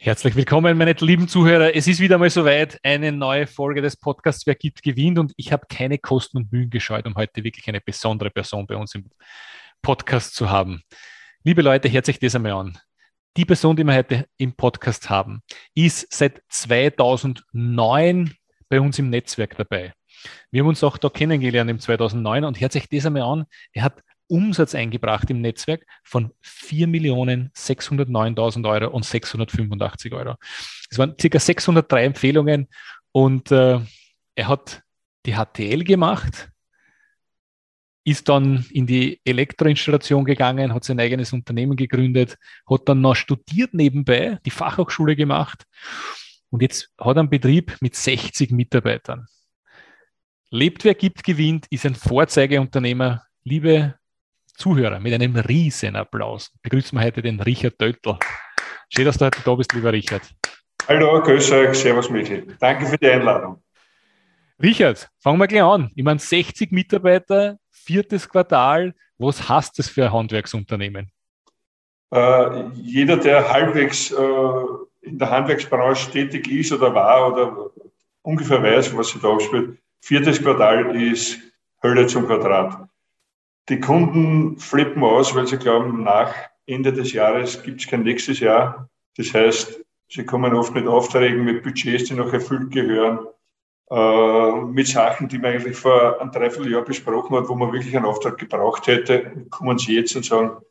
Herzlich willkommen, meine lieben Zuhörer. Es ist wieder mal soweit, eine neue Folge des Podcasts Wer gibt, gewinnt. Und ich habe keine Kosten und Mühen gescheut, um heute wirklich eine besondere Person bei uns im Podcast zu haben. Liebe Leute, hört sich das einmal an. Die Person, die wir heute im Podcast haben, ist seit 2009 bei uns im Netzwerk dabei. Wir haben uns auch da kennengelernt im 2009 und hört sich das einmal an. Er hat Umsatz eingebracht im Netzwerk von 4.609.000 Euro und 685 Euro. Es waren circa 603 Empfehlungen und äh, er hat die HTL gemacht, ist dann in die Elektroinstallation gegangen, hat sein eigenes Unternehmen gegründet, hat dann noch studiert nebenbei, die Fachhochschule gemacht und jetzt hat er einen Betrieb mit 60 Mitarbeitern. Lebt wer gibt, gewinnt, ist ein Vorzeigeunternehmer. Liebe Zuhörer mit einem riesen Applaus. Begrüßen wir heute den Richard Döttl. Schön, dass du heute da bist, lieber Richard. Hallo, grüß euch, servus Michi. Danke für die Einladung. Richard, fangen wir gleich an. Ich meine, 60 Mitarbeiter, viertes Quartal. Was heißt das für ein Handwerksunternehmen? Äh, jeder, der halbwegs äh, in der Handwerksbranche tätig ist oder war oder ungefähr weiß, was sich da abspielt, viertes Quartal ist Hölle zum Quadrat. Die Kunden flippen aus, weil sie glauben, nach Ende des Jahres gibt es kein nächstes Jahr. Das heißt, sie kommen oft mit Aufträgen, mit Budgets, die noch erfüllt gehören, äh, mit Sachen, die man eigentlich vor einem Dreivierteljahr besprochen hat, wo man wirklich einen Auftrag gebraucht hätte, kommen sie jetzt und sagen,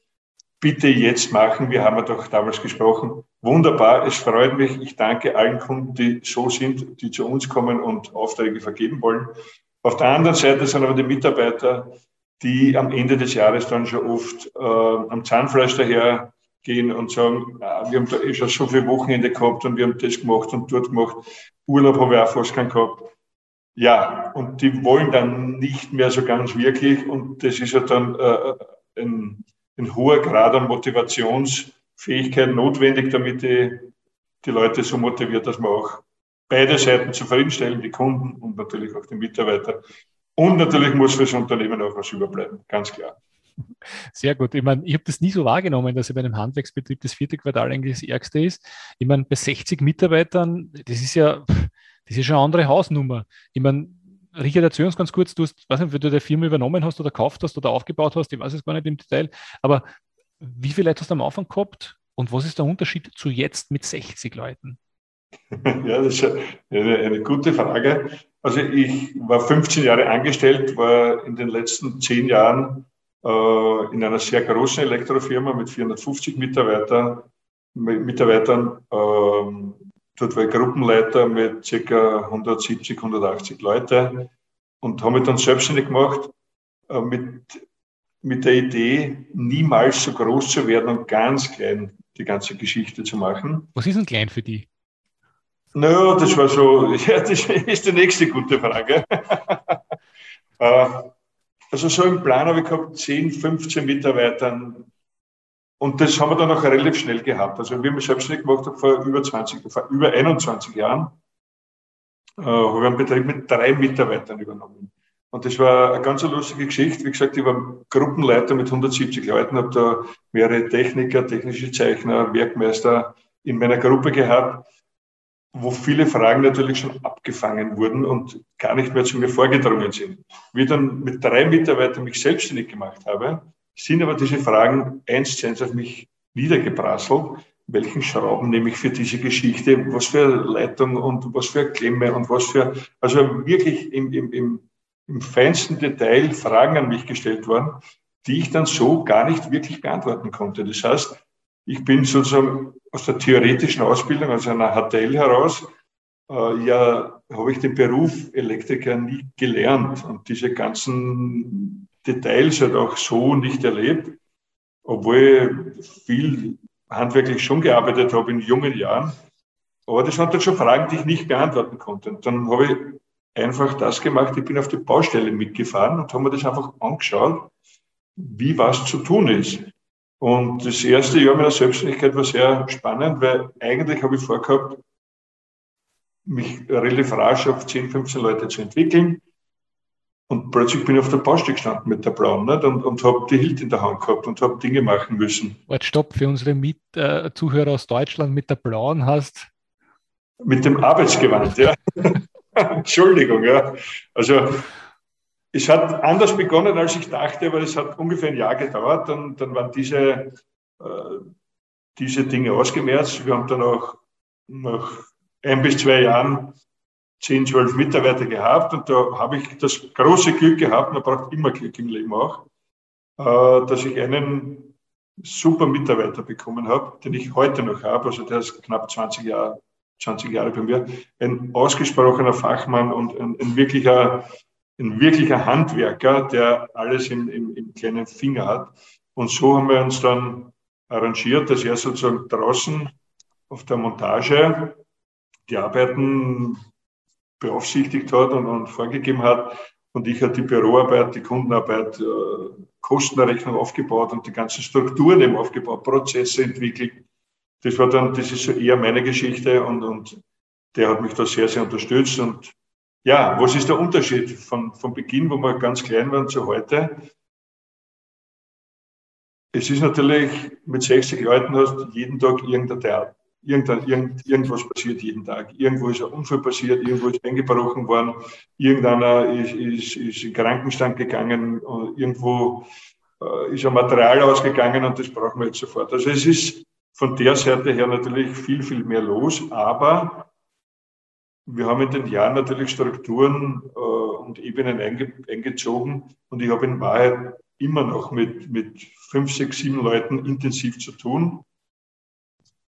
bitte jetzt machen, wir haben ja doch damals gesprochen. Wunderbar, es freut mich. Ich danke allen Kunden, die so sind, die zu uns kommen und Aufträge vergeben wollen. Auf der anderen Seite sind aber die Mitarbeiter, die am Ende des Jahres dann schon oft äh, am Zahnfleisch dahergehen und sagen, ah, wir haben da eh schon so viele Wochenende gehabt und wir haben das gemacht und dort gemacht. Urlaub habe ich auch fast keinen gehabt. Ja, und die wollen dann nicht mehr so ganz wirklich und das ist ja dann äh, ein, ein hoher Grad an Motivationsfähigkeit notwendig, damit die, die Leute so motiviert, dass man auch beide Seiten zufriedenstellen, die Kunden und natürlich auch die Mitarbeiter. Und natürlich muss für das Unternehmen auch was überbleiben, ganz klar. Sehr gut. Ich meine, ich habe das nie so wahrgenommen, dass bei einem Handwerksbetrieb das vierte Quartal eigentlich das ärgste ist. Ich meine, bei 60 Mitarbeitern, das ist ja, das ist schon eine andere Hausnummer. Ich meine, Richard, erzähl uns ganz kurz, du hast, weiß nicht, wie du die Firma übernommen hast oder gekauft hast oder aufgebaut hast, ich weiß es gar nicht im Detail, aber wie viele Leute hast du am Anfang gehabt und was ist der Unterschied zu jetzt mit 60 Leuten? Ja, das ist eine, eine gute Frage. Also ich war 15 Jahre angestellt, war in den letzten zehn Jahren äh, in einer sehr großen Elektrofirma mit 450 Mitarbeiter, Mitarbeitern. Ähm, dort war ich Gruppenleiter mit ca. 170, 180 Leute und habe mich dann selbstständig gemacht äh, mit, mit der Idee, niemals so groß zu werden und ganz klein die ganze Geschichte zu machen. Was ist denn klein für die? Naja, das war so, ja, das ist die nächste gute Frage. Äh, also so im Plan habe ich gehabt 10, 15 Mitarbeitern und das haben wir dann auch relativ schnell gehabt. Also wie ich mich selbstständig gemacht habe vor über 20, vor über 21 Jahren, äh, habe ich einen Betrieb mit drei Mitarbeitern übernommen. Und das war eine ganz lustige Geschichte. Wie gesagt, ich war Gruppenleiter mit 170 Leuten, habe da mehrere Techniker, technische Zeichner, Werkmeister in meiner Gruppe gehabt wo viele Fragen natürlich schon abgefangen wurden und gar nicht mehr zu mir vorgedrungen sind. Wie ich dann mit drei Mitarbeitern mich selbstständig gemacht habe, sind aber diese Fragen eins zu eins auf mich niedergeprasselt. Welchen Schrauben nehme ich für diese Geschichte? Was für Leitung und was für Klemme und was für, also wirklich im, im, im, im feinsten Detail Fragen an mich gestellt worden, die ich dann so gar nicht wirklich beantworten konnte. Das heißt, ich bin sozusagen aus der theoretischen Ausbildung, aus einer HTL heraus, äh, ja, habe ich den Beruf Elektriker nie gelernt und diese ganzen Details halt auch so nicht erlebt, obwohl ich viel handwerklich schon gearbeitet habe in jungen Jahren. Aber das waren dann schon Fragen, die ich nicht beantworten konnte. Und dann habe ich einfach das gemacht, ich bin auf die Baustelle mitgefahren und habe mir das einfach angeschaut, wie was zu tun ist. Und das erste Jahr meiner Selbstständigkeit war sehr spannend, weil eigentlich habe ich vorgehabt, mich relativ rasch auf 10, 15 Leute zu entwickeln. Und plötzlich bin ich auf der Baustelle gestanden mit der Blauen nicht? und, und habe die Hilt in der Hand gehabt und habe Dinge machen müssen. Warte, stopp, für unsere mit, äh, Zuhörer aus Deutschland mit der Blauen hast. Mit dem Arbeitsgewand, ja. Entschuldigung, ja. Also es hat anders begonnen, als ich dachte, aber es hat ungefähr ein Jahr gedauert. Und dann waren diese, äh, diese Dinge ausgemerzt. Wir haben dann auch nach ein bis zwei Jahren zehn, zwölf Mitarbeiter gehabt und da habe ich das große Glück gehabt, man braucht immer Glück im Leben auch, äh, dass ich einen super Mitarbeiter bekommen habe, den ich heute noch habe, also der ist knapp 20 Jahre, 20 Jahre bei mir, ein ausgesprochener Fachmann und ein, ein wirklicher, ein wirklicher Handwerker, der alles im, im, im kleinen Finger hat. Und so haben wir uns dann arrangiert, dass er sozusagen draußen auf der Montage die Arbeiten beaufsichtigt hat und, und vorgegeben hat. Und ich habe die Büroarbeit, die Kundenarbeit, äh, Kostenrechnung aufgebaut und die ganzen Strukturen eben aufgebaut, Prozesse entwickelt. Das war dann, das ist so eher meine Geschichte und, und der hat mich da sehr, sehr unterstützt. Und ja, was ist der Unterschied von, von Beginn, wo wir ganz klein waren, zu heute? Es ist natürlich, mit 60 Leuten hast du jeden Tag irgendein Theater irgend, irgendwas passiert jeden Tag. Irgendwo ist ein Unfall passiert, irgendwo ist eingebrochen worden, irgendeiner ist, ist, ist in Krankenstand gegangen, irgendwo äh, ist ein Material ausgegangen und das brauchen wir jetzt sofort. Also es ist von der Seite her natürlich viel, viel mehr los, aber wir haben in den Jahren natürlich Strukturen äh, und Ebenen einge eingezogen und ich habe in Wahrheit immer noch mit, mit fünf, sechs, sieben Leuten intensiv zu tun.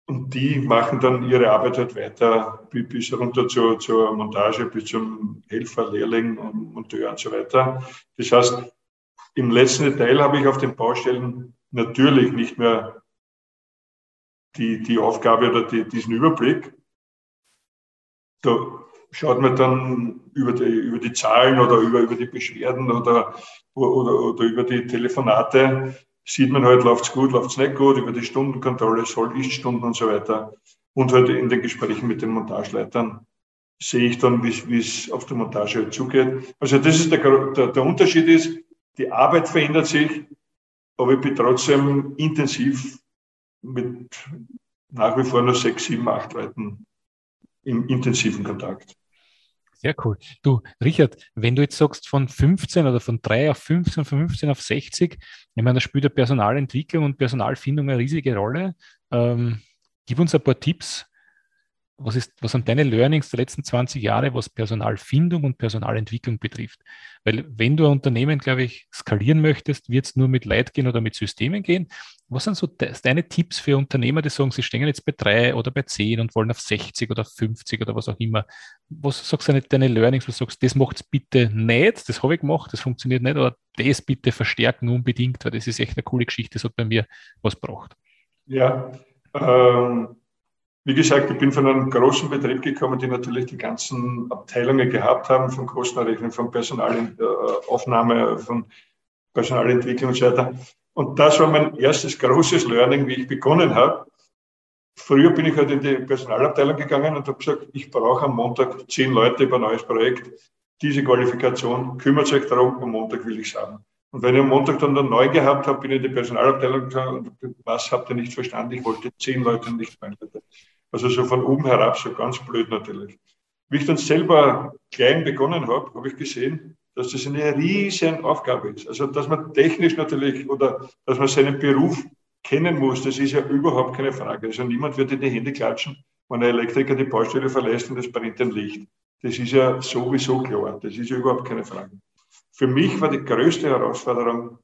Und die machen dann ihre Arbeit halt weiter bis runter zur, zur Montage, bis zum Helfer, Lehrling und Monteur und so weiter. Das heißt, im letzten Teil habe ich auf den Baustellen natürlich nicht mehr die, die Aufgabe oder die, diesen Überblick. Da schaut man dann über die, über die Zahlen oder über, über die Beschwerden oder, oder, oder über die Telefonate sieht man halt, läuft's gut, läuft's nicht gut, über die Stundenkontrolle, soll ich Stunden und so weiter. Und halt in den Gesprächen mit den Montageleitern sehe ich dann, wie es auf der Montage halt zugeht. Also das ist der, der, der Unterschied ist, die Arbeit verändert sich, aber ich bin trotzdem intensiv mit nach wie vor nur sechs, sieben, acht Leuten im intensiven Kontakt. Sehr cool. Du, Richard, wenn du jetzt sagst von 15 oder von 3 auf 15, von 15 auf 60, ich meine, da spielt ja Personalentwicklung und Personalfindung eine riesige Rolle. Ähm, gib uns ein paar Tipps, was, ist, was sind deine Learnings der letzten 20 Jahre, was Personalfindung und Personalentwicklung betrifft? Weil wenn du ein Unternehmen, glaube ich, skalieren möchtest, wird es nur mit Leid gehen oder mit Systemen gehen. Was sind so deine Tipps für Unternehmer, die sagen, sie stehen jetzt bei drei oder bei zehn und wollen auf 60 oder 50 oder was auch immer? Was sagst du deine Learnings, du sagst, das macht es bitte nicht, das habe ich gemacht, das funktioniert nicht, oder das bitte verstärken unbedingt, weil das ist echt eine coole Geschichte, das hat bei mir was braucht. Ja, ähm, wie gesagt, ich bin von einem großen Betrieb gekommen, die natürlich die ganzen Abteilungen gehabt haben, von Kostenrechnung, von Personalaufnahme, von Personalentwicklung und so weiter. Und das war mein erstes großes Learning, wie ich begonnen habe. Früher bin ich halt in die Personalabteilung gegangen und habe gesagt, ich brauche am Montag zehn Leute über ein neues Projekt. Diese Qualifikation kümmert euch darum, am Montag will ich es haben. Und wenn ich am Montag dann, dann neu gehabt habe, bin ich in die Personalabteilung gegangen und was habt ihr nicht verstanden? Ich wollte zehn Leute und nicht neun Leute. Also so von oben herab, so ganz blöd natürlich. Wie ich dann selber klein begonnen habe, habe ich gesehen, dass das eine riesen Aufgabe ist. Also dass man technisch natürlich oder dass man seinen Beruf kennen muss, das ist ja überhaupt keine Frage. Also niemand wird in die Hände klatschen, wenn ein Elektriker die Baustelle verlässt und es brennt ein Licht. Das ist ja sowieso klar. Das ist ja überhaupt keine Frage. Für mich war die größte Herausforderung,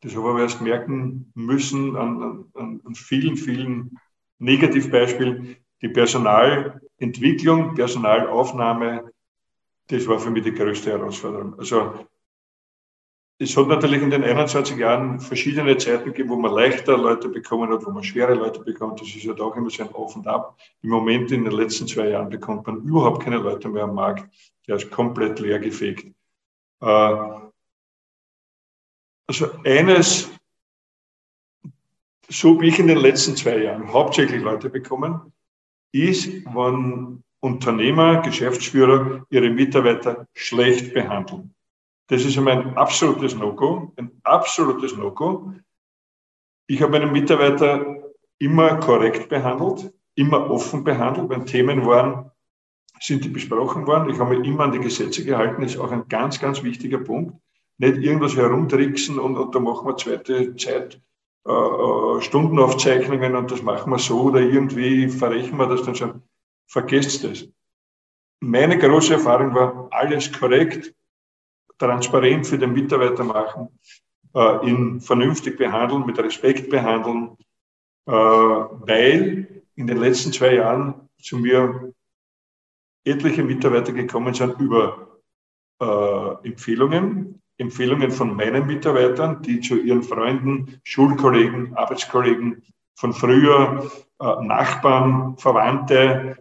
das habe ich erst merken müssen an, an, an vielen, vielen Negativbeispiel, die Personalentwicklung, Personalaufnahme, das war für mich die größte Herausforderung. Also es hat natürlich in den 21 Jahren verschiedene Zeiten gegeben, wo man leichter Leute bekommen hat, wo man schwere Leute bekommt. Das ist halt auch immer so ein Auf und Ab. Im Moment, in den letzten zwei Jahren, bekommt man überhaupt keine Leute mehr am Markt. Der ist komplett leer gefegt. Äh, also eines, so wie ich in den letzten zwei Jahren hauptsächlich Leute bekommen, ist, wenn Unternehmer, Geschäftsführer ihre Mitarbeiter schlecht behandeln. Das ist ein absolutes No-Go, ein absolutes No-Go. Ich habe meine Mitarbeiter immer korrekt behandelt, immer offen behandelt. Wenn Themen waren, sind die besprochen worden. Ich habe mich immer an die Gesetze gehalten. Das ist auch ein ganz, ganz wichtiger Punkt. Nicht irgendwas herumtricksen und, und da machen wir zweite Zeit äh, äh, Stundenaufzeichnungen und das machen wir so oder irgendwie verrechnen wir das dann schon. Vergesst das. Meine große Erfahrung war, alles korrekt, transparent für den Mitarbeiter machen, äh, ihn vernünftig behandeln, mit Respekt behandeln, äh, weil in den letzten zwei Jahren zu mir etliche Mitarbeiter gekommen sind über äh, Empfehlungen, Empfehlungen von meinen Mitarbeitern, die zu ihren Freunden, Schulkollegen, Arbeitskollegen von früher, äh, Nachbarn, Verwandte,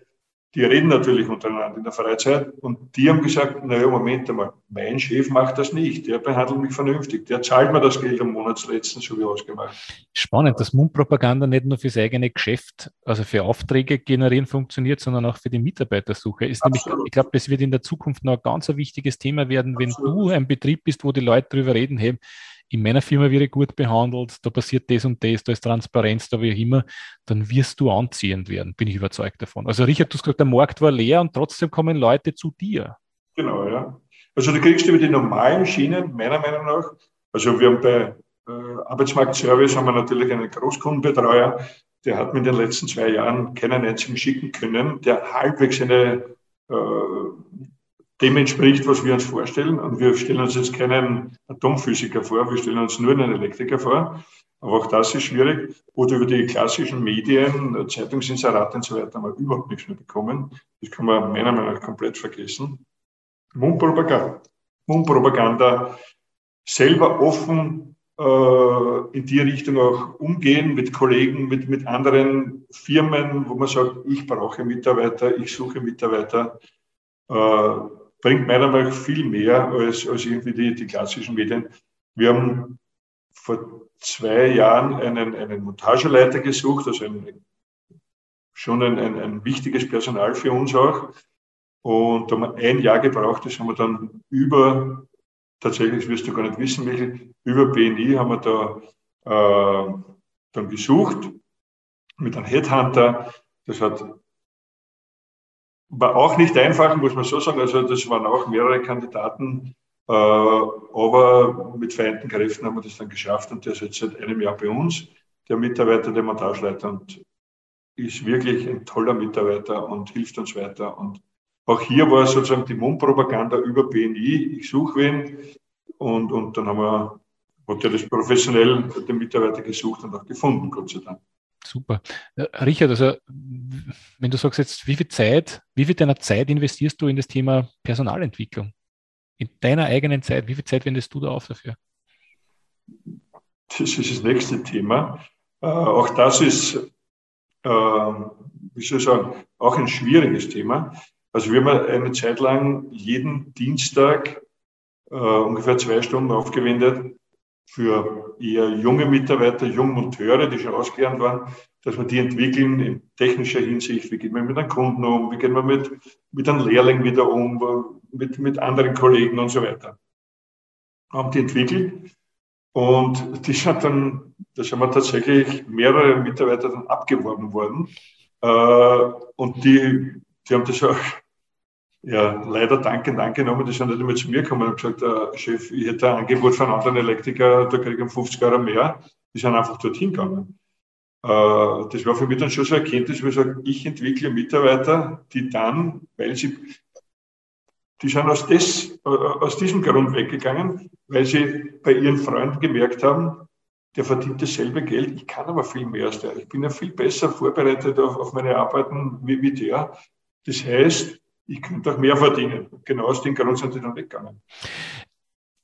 die reden natürlich untereinander in der Freizeit und die haben gesagt, naja, Moment einmal, mein Chef macht das nicht, der behandelt mich vernünftig, der zahlt mir das Geld am Monatsletzten, so wie ausgemacht. Spannend, dass Mundpropaganda nicht nur fürs eigene Geschäft, also für Aufträge generieren funktioniert, sondern auch für die Mitarbeitersuche. Ist nämlich, ich glaube, das wird in der Zukunft noch ein ganz wichtiges Thema werden, wenn Absolut. du ein Betrieb bist, wo die Leute darüber reden, hey, in meiner Firma ich gut behandelt, da passiert das und das, da ist Transparenz, da wie auch immer, dann wirst du anziehend werden, bin ich überzeugt davon. Also Richard, du hast gesagt, der Markt war leer und trotzdem kommen Leute zu dir. Genau, ja. Also du kriegst über die normalen Schienen, meiner Meinung nach, also wir haben bei äh, Arbeitsmarktservice haben wir natürlich einen Großkundenbetreuer, der hat mir in den letzten zwei Jahren keinen einzigen schicken können, der halbwegs eine äh, dem entspricht, was wir uns vorstellen. Und wir stellen uns jetzt keinen Atomphysiker vor, wir stellen uns nur einen Elektriker vor. Aber auch das ist schwierig. Oder über die klassischen Medien, Zeitungsinserate und so weiter, haben wir überhaupt nichts mehr bekommen. Das kann man meiner Meinung nach komplett vergessen. Mundpropaganda. Mundpropaganda selber offen äh, in die Richtung auch umgehen mit Kollegen, mit, mit anderen Firmen, wo man sagt, ich brauche Mitarbeiter, ich suche Mitarbeiter. Äh, bringt meiner Meinung nach viel mehr als, als irgendwie die, die klassischen Medien. Wir haben vor zwei Jahren einen, einen Montageleiter gesucht, also ein, schon ein, ein, ein wichtiges Personal für uns auch. Und da haben wir ein Jahr gebraucht, das haben wir dann über, tatsächlich wirst du gar nicht wissen, Michael, über BNI haben wir da äh, dann gesucht mit einem Headhunter. Das hat war auch nicht einfach, muss man so sagen. Also das waren auch mehrere Kandidaten, äh, aber mit vereinten Kräften haben wir das dann geschafft und der ist jetzt seit einem Jahr bei uns, der Mitarbeiter, der Montageleiter und ist wirklich ein toller Mitarbeiter und hilft uns weiter. Und auch hier war sozusagen die Mundpropaganda über BNI. Ich suche wen und, und dann haben wir, hat er das professionell den Mitarbeiter gesucht und auch gefunden, Gott sei Dank. Super. Äh, Richard, also wenn du sagst jetzt, wie viel Zeit, wie viel deiner Zeit investierst du in das Thema Personalentwicklung? In deiner eigenen Zeit, wie viel Zeit wendest du da auf dafür? Das ist das nächste Thema. Äh, auch das ist, äh, wie soll ich sagen, auch ein schwieriges Thema. Also wir haben eine Zeit lang jeden Dienstag äh, ungefähr zwei Stunden aufgewendet, für eher junge Mitarbeiter, junge Monteure, die schon ausgelernt waren, dass wir die entwickeln in technischer Hinsicht. Wie geht man mit einem Kunden um? Wie geht man mit, mit einem Lehrling wieder um? Mit, mit anderen Kollegen und so weiter. Haben die entwickelt. Und die sind dann, da sind wir tatsächlich mehrere Mitarbeiter dann abgeworben worden. Äh, und die, die haben das auch ja, leider dankend angenommen. Die sind nicht immer zu mir gekommen und gesagt, äh, Chef, ich hätte ein Angebot von einem anderen Elektriker, da kriege ich 50 Euro mehr. Die sind einfach dorthin gegangen. Äh, das war für mich dann schon so eine Erkenntnis, wo ich sage, ich entwickle Mitarbeiter, die dann, weil sie, die sind aus, des, äh, aus diesem Grund weggegangen, weil sie bei ihren Freunden gemerkt haben, der verdient dasselbe Geld, ich kann aber viel mehr als der. Ich bin ja viel besser vorbereitet auf, auf meine Arbeiten wie, wie der. Das heißt, ich könnte auch mehr verdienen. Genau aus dem Grund sind die dann weggegangen.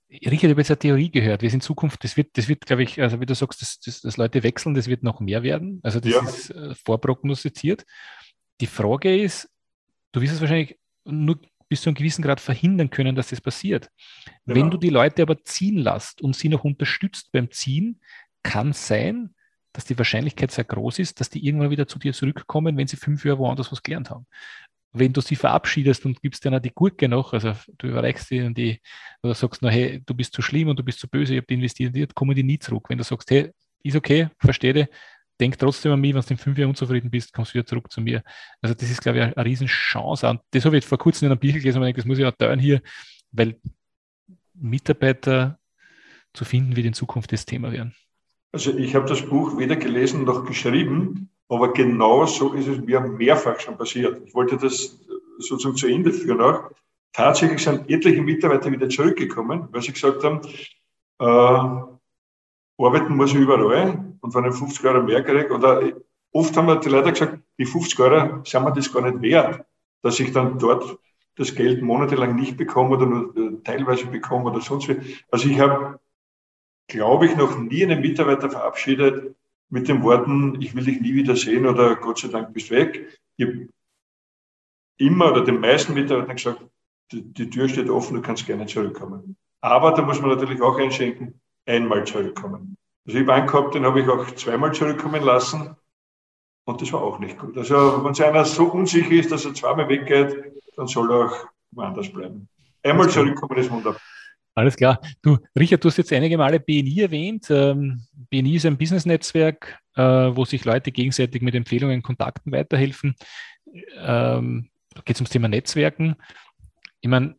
Richard, ich habe jetzt eine Theorie gehört. Wir sind in Zukunft, das wird, das wird, glaube ich, also wie du sagst, dass, dass, dass Leute wechseln, das wird noch mehr werden. Also das ja. ist äh, vorprognostiziert. Die Frage ist, du wirst es wahrscheinlich nur bis zu einem gewissen Grad verhindern können, dass das passiert. Genau. Wenn du die Leute aber ziehen lässt und sie noch unterstützt beim Ziehen, kann sein, dass die Wahrscheinlichkeit sehr groß ist, dass die irgendwann wieder zu dir zurückkommen, wenn sie fünf Jahre woanders was gelernt haben wenn du sie verabschiedest und gibst dir die Gurke noch, also du überreichst und die, oder sagst, na, hey, du bist zu schlimm und du bist zu böse, ich habe investiert, kommen die nie zurück. Wenn du sagst, hey, ist okay, verstehe dich, denk trotzdem an mich, wenn du in fünf Jahren unzufrieden bist, kommst du wieder zurück zu mir. Also das ist, glaube ich, eine, eine Riesenchance. Und das habe ich vor kurzem in einem Bücher gelesen und denke, das muss ich auch teilen hier, weil Mitarbeiter zu finden wird in Zukunft das Thema werden. Also ich habe das Buch weder gelesen noch geschrieben, aber genau so ist es mir mehrfach schon passiert. Ich wollte das sozusagen zu Ende führen auch. Tatsächlich sind etliche Mitarbeiter wieder zurückgekommen, weil sie gesagt haben, äh, arbeiten muss ich überall und wenn ich 50 Euro mehr kriege, oder oft haben die Leute gesagt, die 50 Euro sind mir das gar nicht wert, dass ich dann dort das Geld monatelang nicht bekomme oder nur äh, teilweise bekomme oder sonst wie. Also ich habe, glaube ich, noch nie einen Mitarbeiter verabschiedet, mit den Worten, ich will dich nie wieder sehen oder Gott sei Dank bist weg. Ich habe immer oder den meisten Mitarbeitern gesagt, die, die Tür steht offen, du kannst gerne zurückkommen. Aber da muss man natürlich auch einschenken, einmal zurückkommen. Also ich habe einen gehabt, den habe ich auch zweimal zurückkommen lassen und das war auch nicht gut. Also wenn einer so unsicher ist, dass er zweimal weggeht, dann soll er auch woanders bleiben. Einmal zurückkommen ist wunderbar. Alles klar. Du, Richard, du hast jetzt einige Male BNI erwähnt. Ähm, BNI ist ein Business-Netzwerk, äh, wo sich Leute gegenseitig mit Empfehlungen, Kontakten weiterhelfen. Ähm, da geht es ums Thema Netzwerken. Ich meine,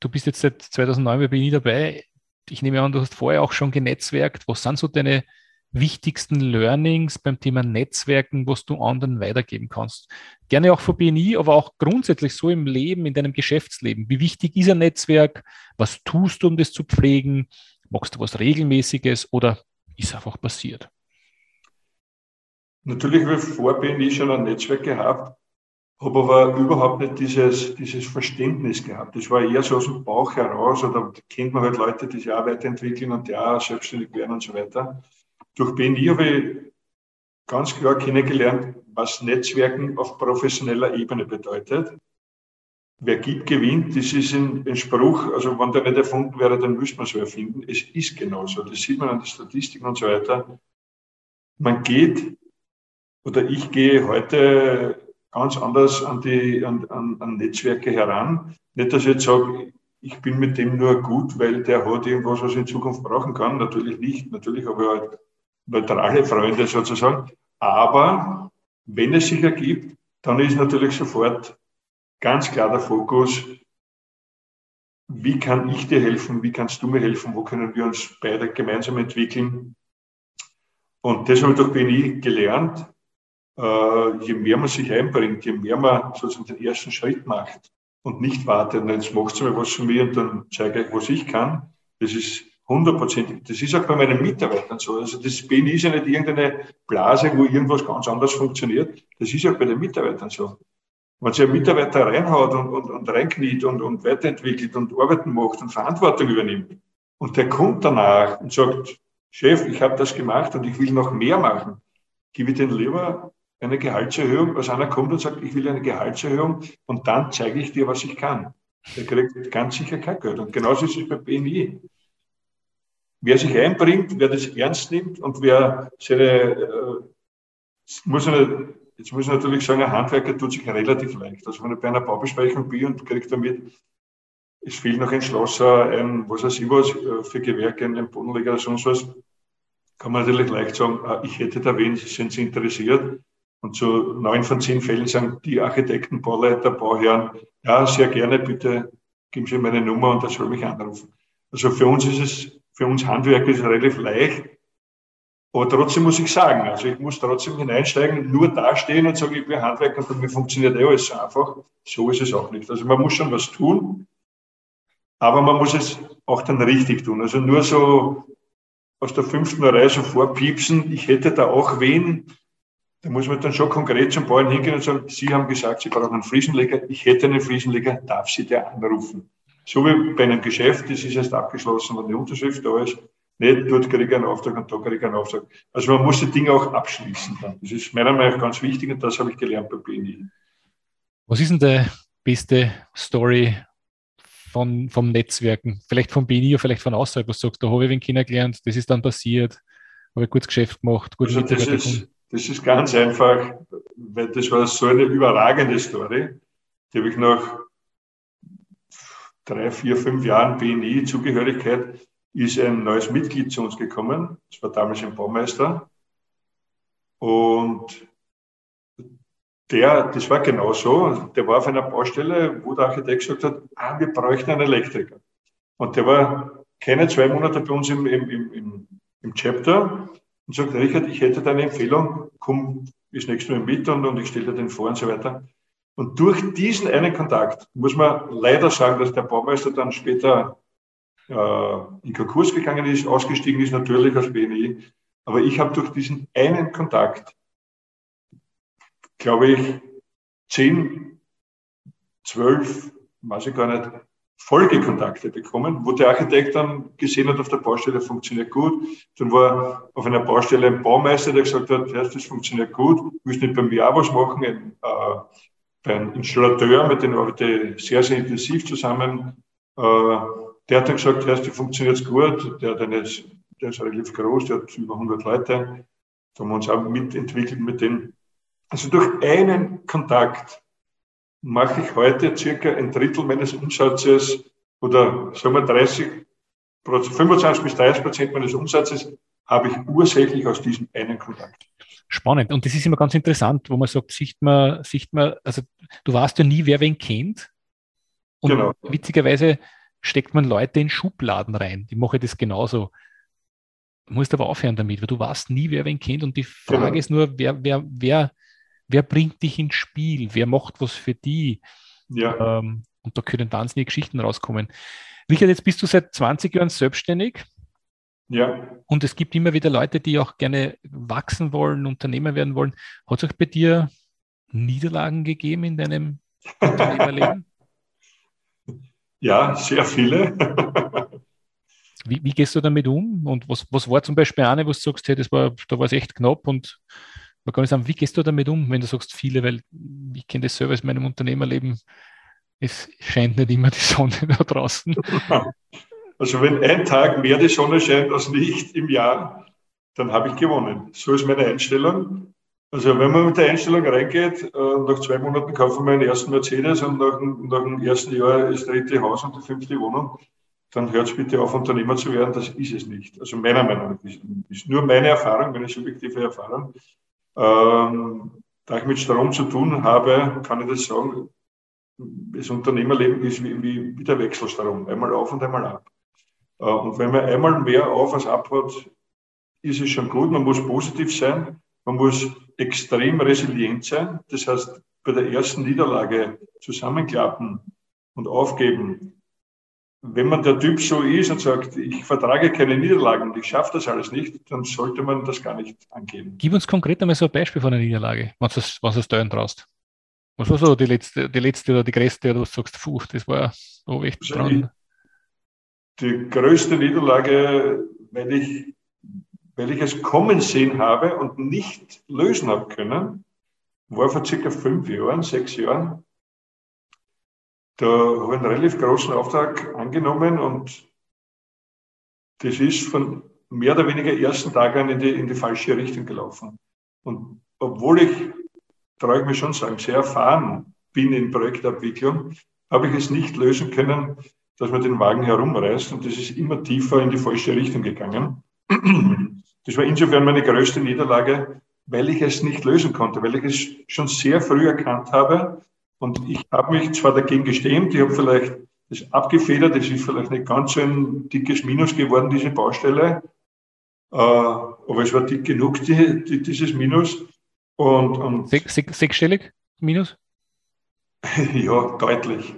du bist jetzt seit 2009 bei BNI dabei. Ich nehme an, du hast vorher auch schon genetzwerkt. Was sind so deine wichtigsten Learnings beim Thema Netzwerken, was du anderen weitergeben kannst? Gerne auch für BNI, aber auch grundsätzlich so im Leben, in deinem Geschäftsleben. Wie wichtig ist ein Netzwerk? Was tust du, um das zu pflegen? Machst du was Regelmäßiges oder ist einfach passiert? Natürlich habe ich vor BNI schon ein Netzwerk gehabt, habe aber überhaupt nicht dieses, dieses Verständnis gehabt. Das war eher so aus dem Bauch heraus, oder kennt man halt Leute, die sich auch weiterentwickeln und auch selbstständig werden und so weiter. Durch BNI habe ich ganz klar kennengelernt, was Netzwerken auf professioneller Ebene bedeutet. Wer gibt, gewinnt. Das ist ein, ein, Spruch, also wenn der nicht erfunden wäre, dann müsste man so erfinden. Es ist genauso. Das sieht man an den Statistiken und so weiter. Man geht, oder ich gehe heute ganz anders an, die, an, an, an Netzwerke heran. Nicht, dass ich jetzt sage, ich bin mit dem nur gut, weil der hat irgendwas, was ich in Zukunft brauchen kann. Natürlich nicht. Natürlich habe ich halt neutrale Freunde sozusagen. Aber wenn es sich ergibt, dann ist natürlich sofort ganz klar der Fokus, wie kann ich dir helfen, wie kannst du mir helfen, wo können wir uns beide gemeinsam entwickeln. Und das habe ich durch BNI gelernt. Äh, je mehr man sich einbringt, je mehr man sozusagen den ersten Schritt macht und nicht wartet, jetzt macht mal was von mir und dann zeige ich, was ich kann. Das ist hundertprozentig. Das ist auch bei meinen Mitarbeitern so. Also das BNI ist ja nicht irgendeine Blase, wo irgendwas ganz anders funktioniert. Das ist auch bei den Mitarbeitern so. Wenn sich ein Mitarbeiter reinhaut und, und, und reinkniet und, und weiterentwickelt und Arbeiten macht und Verantwortung übernimmt und der kommt danach und sagt, Chef, ich habe das gemacht und ich will noch mehr machen, gebe ich den lieber eine Gehaltserhöhung, als einer kommt und sagt, ich will eine Gehaltserhöhung und dann zeige ich dir, was ich kann. Der kriegt ganz sicher kein Geld. Und genauso ist es bei BNI wer sich einbringt, wer das ernst nimmt und wer seine, äh, muss eine, jetzt muss ich natürlich sagen, ein Handwerker tut sich relativ leicht. Also wenn ich bei einer Baubesprechung bin und kriege damit, es fehlt noch ein Schlosser, ein, was weiß ich was, äh, für Gewerke, ein Bodenleger oder sonst was, kann man natürlich leicht sagen, äh, ich hätte da wen, sind Sie interessiert? Und zu neun von zehn Fällen sagen die Architekten, Bauleiter, Bauherren, ja, sehr gerne, bitte geben Sie meine Nummer und er soll mich anrufen. Also für uns ist es für uns Handwerker ist es relativ leicht. Aber trotzdem muss ich sagen, also ich muss trotzdem hineinsteigen, nur dastehen und sagen, ich bin Handwerker und mir funktioniert eh alles einfach. So ist es auch nicht. Also man muss schon was tun, aber man muss es auch dann richtig tun. Also nur so aus der fünften Reihe so vorpiepsen, ich hätte da auch wen, da muss man dann schon konkret zum Bauern hingehen und sagen, Sie haben gesagt, Sie brauchen einen Fliesenleger, ich hätte einen Fliesenleger, darf Sie der anrufen? So wie bei einem Geschäft, das ist erst abgeschlossen, wenn die Unterschrift da ist. Nicht, dort kriege ich einen Auftrag und da kriege ich einen Auftrag. Also man muss die Dinge auch abschließen. Dann. Das ist meiner Meinung nach ganz wichtig und das habe ich gelernt bei BNI. Was ist denn die beste Story von, vom Netzwerken? Vielleicht von BNI oder vielleicht von außerhalb, was du sagst, da habe ich wen kennengelernt, das ist dann passiert, habe ich gutes Geschäft gemacht, gut also das ist, das ist ganz einfach, weil das war so eine überragende Story. Die habe ich nach drei, vier, fünf Jahren BNI-Zugehörigkeit ist ein neues Mitglied zu uns gekommen. Das war damals ein Baumeister. Und der, das war genau so, der war auf einer Baustelle, wo der Architekt gesagt hat, ah, wir bräuchten einen Elektriker. Und der war keine zwei Monate bei uns im, im, im, im Chapter und sagt, Richard, ich hätte deine Empfehlung, komm, ist nächstes Mal mit und, und ich stelle dir den vor und so weiter. Und durch diesen einen Kontakt muss man leider sagen, dass der Baumeister dann später äh, in Konkurs gegangen ist, ausgestiegen ist natürlich aus BNI. Aber ich habe durch diesen einen Kontakt, glaube ich, zehn, zwölf, weiß ich gar nicht, Folgekontakte bekommen, wo der Architekt dann gesehen hat, auf der Baustelle funktioniert gut. Dann war auf einer Baustelle ein Baumeister, der gesagt hat, das funktioniert gut, willst nicht bei mir auch was machen, ein, äh, einem Installateur, mit dem arbeite ich sehr, sehr intensiv zusammen. Äh, der hat dann gesagt, das funktioniert gut, der, hat eine, der ist relativ groß, der hat über 100 Leute. Da haben wir uns auch mitentwickelt mit denen. Also durch einen Kontakt mache ich heute circa ein Drittel meines Umsatzes oder sagen wir 30, 25 bis 30 Prozent meines Umsatzes habe ich ursächlich aus diesem einen Kontakt. Spannend. Und das ist immer ganz interessant, wo man sagt, sieht man, sieht man, also du weißt ja nie, wer wen kennt. Und genau. witzigerweise steckt man Leute in Schubladen rein. Die mache das genauso. Du musst aber aufhören damit, weil du weißt nie, wer wen kennt. Und die Frage genau. ist nur, wer, wer, wer wer bringt dich ins Spiel, wer macht was für die. Ja. Ähm, und da können wahnsinnige Geschichten rauskommen. Richard, jetzt bist du seit 20 Jahren selbstständig. Ja. Und es gibt immer wieder Leute, die auch gerne wachsen wollen, Unternehmer werden wollen. Hat es auch bei dir Niederlagen gegeben in deinem Unternehmerleben? Ja, sehr viele. wie, wie, gehst du damit um? Und was, was war zum Beispiel eine, wo du sagst, hey, das war, da war es echt knapp und man kann sagen, wie gehst du damit um, wenn du sagst viele, weil ich kenne das selber aus meinem Unternehmerleben, es scheint nicht immer die Sonne da draußen. Also wenn ein Tag mehr die Sonne scheint als nicht im Jahr, dann habe ich gewonnen. So ist meine Einstellung. Also wenn man mit der Einstellung reingeht, äh, nach zwei Monaten kaufen wir einen ersten Mercedes und nach, nach dem ersten Jahr das dritte Haus und die fünfte Wohnung, dann hört es bitte auf, Unternehmer zu werden. Das ist es nicht. Also meiner Meinung nach ist, ist nur meine Erfahrung, meine subjektive Erfahrung. Ähm, da ich mit Strom zu tun habe, kann ich das sagen, das Unternehmerleben ist wie, wie, wie der Wechselstrom, einmal auf und einmal ab. Äh, und wenn man einmal mehr auf als ab hat, ist es schon gut. Man muss positiv sein, man muss extrem resilient sein. Das heißt, bei der ersten Niederlage zusammenklappen und aufgeben, wenn man der Typ so ist und sagt, ich vertrage keine Niederlagen und ich schaffe das alles nicht, dann sollte man das gar nicht angehen. Gib uns konkret einmal so ein Beispiel von einer Niederlage, was du es da traust. Was war so die letzte, die letzte oder die größte, oder du sagst, puh, das war so echt also dran. Die größte Niederlage, weil ich, weil ich es kommen sehen habe und nicht lösen habe können, war vor circa fünf Jahren, sechs Jahren. Da habe ich einen relativ großen Auftrag angenommen und das ist von mehr oder weniger ersten Tag an in die, in die falsche Richtung gelaufen. Und obwohl ich, traue ich mir schon sagen, sehr erfahren bin in Projektabwicklung, habe ich es nicht lösen können, dass man den Wagen herumreißt und das ist immer tiefer in die falsche Richtung gegangen. Das war insofern meine größte Niederlage, weil ich es nicht lösen konnte, weil ich es schon sehr früh erkannt habe, und ich habe mich zwar dagegen gestemmt, ich habe vielleicht das abgefedert, das ist vielleicht nicht ganz so ein dickes Minus geworden, diese Baustelle, äh, aber es war dick genug, die, die, dieses Minus. Und, und Sech, sech, sechsstellig Minus? ja, deutlich.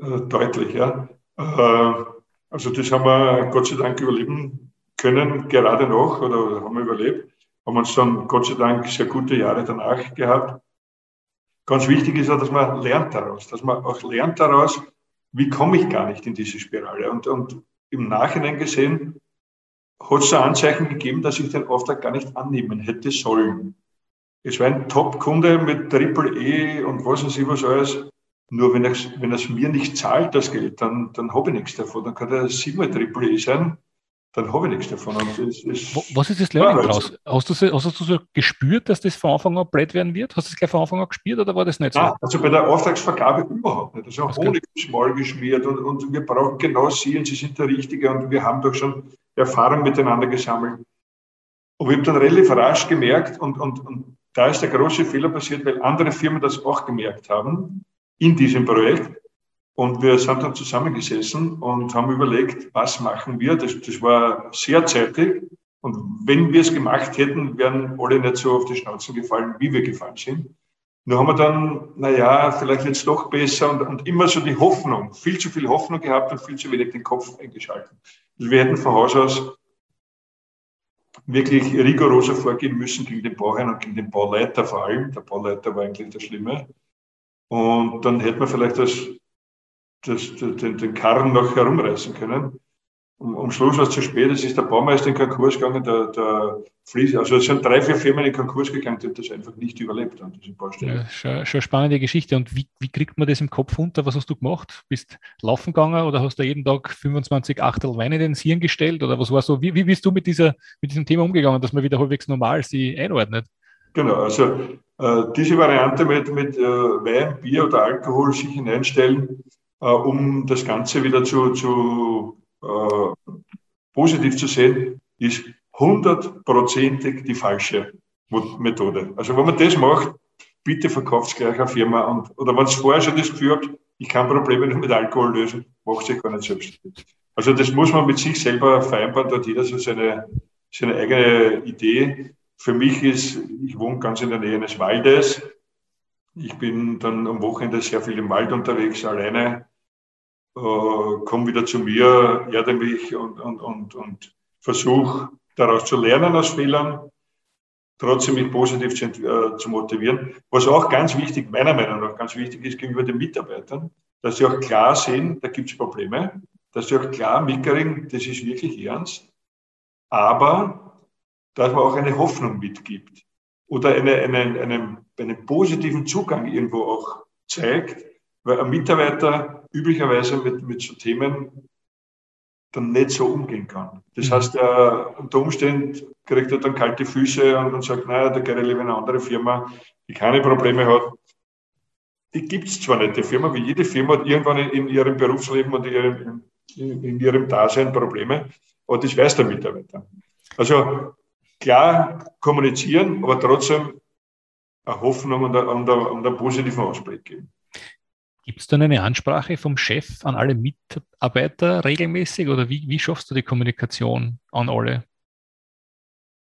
Äh, deutlich, ja. Äh, also das haben wir Gott sei Dank überleben können, gerade noch, oder haben wir überlebt. Haben uns dann Gott sei Dank sehr gute Jahre danach gehabt. Ganz wichtig ist auch, dass man lernt daraus, dass man auch lernt daraus, wie komme ich gar nicht in diese Spirale? Und, und im Nachhinein gesehen hat es Anzeichen gegeben, dass ich den Auftrag gar nicht annehmen hätte sollen. Es war ein Top-Kunde mit Triple E und was weiß ich was alles. Nur wenn er wenn es mir nicht zahlt, das Geld, dann, dann habe ich nichts davon. Dann kann er siebenmal Triple E sein dann habe ich nichts davon. Es, es Was ist das Learning daraus? Hast du, hast du so gespürt, dass das von Anfang an blöd werden wird? Hast du das gleich von Anfang an gespürt oder war das nicht so? Ah, also bei der Auftragsvergabe überhaupt nicht. Also Honig schmal geschmiert und, und wir brauchen genau Sie und Sie sind der Richtige und wir haben doch schon Erfahrung miteinander gesammelt. Und ich habe dann relativ rasch gemerkt und, und, und da ist der große Fehler passiert, weil andere Firmen das auch gemerkt haben in diesem Projekt und wir sind dann zusammengesessen und haben überlegt, was machen wir. Das, das war sehr zeitig. Und wenn wir es gemacht hätten, wären alle nicht so auf die Schnauzen gefallen, wie wir gefallen sind. Nur haben wir dann, naja, vielleicht es doch besser und, und, immer so die Hoffnung, viel zu viel Hoffnung gehabt und viel zu wenig den Kopf eingeschaltet. Also wir hätten von Haus aus wirklich rigoroser vorgehen müssen gegen den Bauherrn und gegen den Bauleiter vor allem. Der Bauleiter war eigentlich der Schlimme. Und dann hätten wir vielleicht das das, den, den Karren noch herumreißen können. Um, um Schluss war es zu spät, es ist der Baumeister in Konkurs gegangen, der, der Fließ, also es sind drei, vier Firmen in Konkurs gegangen, die das einfach nicht überlebt haben, diese Baustelle. Ja, schon, schon spannende Geschichte. Und wie, wie kriegt man das im Kopf unter? Was hast du gemacht? Bist laufen gegangen oder hast du jeden Tag 25 Achtel Wein in den Hirn gestellt? Oder was war so? Wie, wie bist du mit, dieser, mit diesem Thema umgegangen, dass man wieder halbwegs normal sie einordnet? Genau, also äh, diese Variante mit, mit äh, Wein, Bier oder Alkohol sich hineinstellen, äh, um das Ganze wieder zu, zu äh, positiv zu sehen, ist hundertprozentig die falsche Methode. Also wenn man das macht, bitte verkauft es gleich eine Firma. Und, oder wenn es vorher schon das Gefühl habt, ich kann Probleme nicht mit Alkohol lösen, macht sich gar nicht selbst. Also das muss man mit sich selber vereinbaren, hat jeder so seine, seine eigene Idee. Für mich ist, ich wohne ganz in der Nähe eines Waldes. Ich bin dann am Wochenende sehr viel im Wald unterwegs, alleine äh, komme wieder zu mir, erde mich und, und, und, und versuche daraus zu lernen aus Fehlern, trotzdem mich positiv zu, äh, zu motivieren. Was auch ganz wichtig, meiner Meinung nach ganz wichtig ist gegenüber den Mitarbeitern, dass sie auch klar sehen, da gibt es Probleme, dass sie auch klar mitkriegen, das ist wirklich ernst, aber dass man auch eine Hoffnung mitgibt oder eine, eine, einen, einen positiven Zugang irgendwo auch zeigt, weil ein Mitarbeiter üblicherweise mit, mit so Themen dann nicht so umgehen kann. Das mhm. heißt, er unter Umständen kriegt er dann kalte Füße und, und sagt, naja, da geht er lieber in eine andere Firma, die keine Probleme hat. Die gibt es zwar nicht, die Firma, wie jede Firma hat irgendwann in, in ihrem Berufsleben und in ihrem, in, in ihrem Dasein Probleme, aber das weiß der Mitarbeiter. Also klar kommunizieren, aber trotzdem eine Hoffnung und, und, und einen positiven Ausblick geben. Gibt es dann eine Ansprache vom Chef an alle Mitarbeiter regelmäßig oder wie, wie schaffst du die Kommunikation an alle?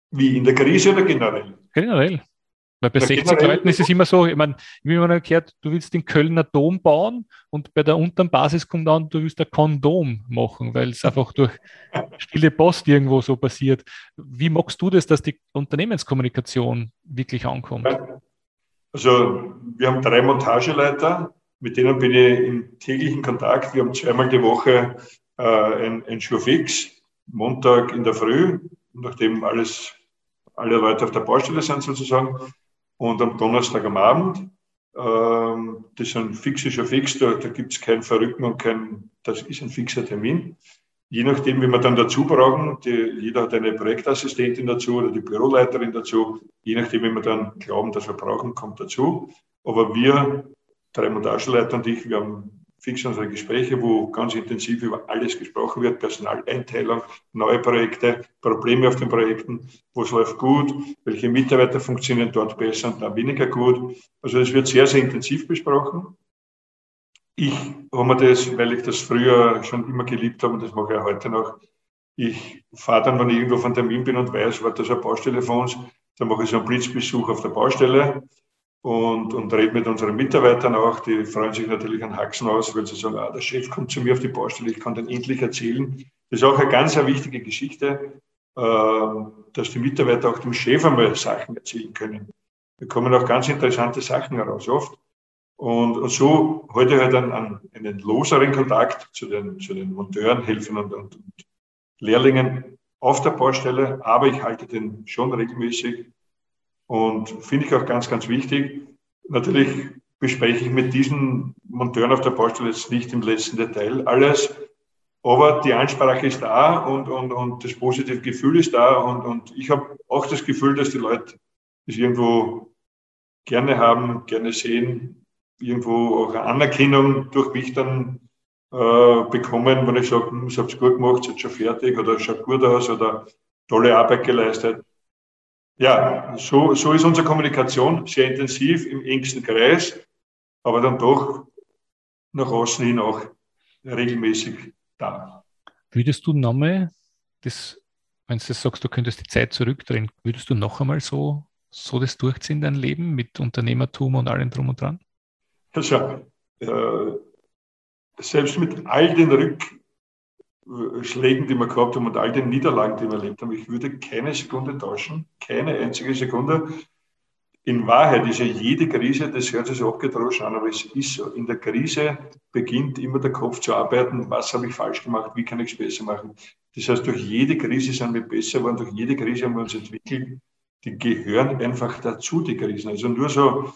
Wie in der Krise oder generell? Generell. Weil bei ja, 60 Leuten ist es immer so, ich meine, wie man gehört, du willst den Kölner Dom bauen und bei der unteren Basis kommt an, du willst ein Kondom machen, weil es einfach durch stille Post irgendwo so passiert. Wie magst du das, dass die Unternehmenskommunikation wirklich ankommt? Also wir haben drei Montageleiter, mit denen bin ich im täglichen Kontakt. Wir haben zweimal die Woche äh, ein, ein Schurfix, Montag in der Früh, nachdem alles, alle Leute auf der Baustelle sind sozusagen, und am Donnerstag am Abend. Ähm, das ist ein fixer Schurfix, da, da gibt es kein Verrücken und kein, das ist ein fixer Termin. Je nachdem, wie wir dann dazu brauchen, die, jeder hat eine Projektassistentin dazu oder die Büroleiterin dazu, je nachdem, wie wir dann glauben, dass wir brauchen, kommt dazu. Aber wir drei Montageleiter und ich, wir haben fix unsere Gespräche, wo ganz intensiv über alles gesprochen wird, Personaleinteilung, neue Projekte, Probleme auf den Projekten, wo es läuft gut, welche Mitarbeiter funktionieren dort besser und da weniger gut. Also es wird sehr, sehr intensiv besprochen. Ich habe mir das, weil ich das früher schon immer geliebt habe und das mache ich heute noch, ich fahre dann, wenn ich irgendwo von Termin bin und weiß, war das eine Baustelle von uns, dann mache ich so einen Blitzbesuch auf der Baustelle und, und rede mit unseren Mitarbeitern auch. Die freuen sich natürlich an Haxen aus, weil sie sagen, ah, der Chef kommt zu mir auf die Baustelle, ich kann den endlich erzählen. Das ist auch eine ganz eine wichtige Geschichte, äh, dass die Mitarbeiter auch dem Chef einmal Sachen erzählen können. Da kommen auch ganz interessante Sachen heraus oft. Und, und so heute halt einen, einen loseren Kontakt zu den, zu den Monteuren, Helfern und, und, und Lehrlingen auf der Baustelle, aber ich halte den schon regelmäßig und finde ich auch ganz, ganz wichtig. Natürlich bespreche ich mit diesen Monteuren auf der Baustelle jetzt nicht im letzten Detail alles, aber die Ansprache ist da und, und, und das positive Gefühl ist da und, und ich habe auch das Gefühl, dass die Leute das irgendwo gerne haben, gerne sehen, irgendwo auch Anerkennung durch mich dann äh, bekommen, wenn ich sage, hm, ich habe es gut gemacht, seid schon fertig oder schaut gut aus oder tolle Arbeit geleistet. Ja, so, so ist unsere Kommunikation sehr intensiv im engsten Kreis, aber dann doch nach außen hin auch regelmäßig da. Würdest du nochmal, das, wenn du sagst, du könntest die Zeit zurückdrehen, würdest du noch einmal so, so das durchziehen, dein Leben mit Unternehmertum und allem drum und dran? Also, äh, selbst mit all den Rückschlägen, die wir gehabt haben und all den Niederlagen, die wir erlebt haben, ich würde keine Sekunde tauschen, keine einzige Sekunde. In Wahrheit ist ja jede Krise, das hört sich so abgedroschen an, aber es ist so. In der Krise beginnt immer der Kopf zu arbeiten, was habe ich falsch gemacht, wie kann ich es besser machen. Das heißt, durch jede Krise sind wir besser geworden, durch jede Krise haben wir uns entwickelt. Die gehören einfach dazu, die Krisen. Also nur so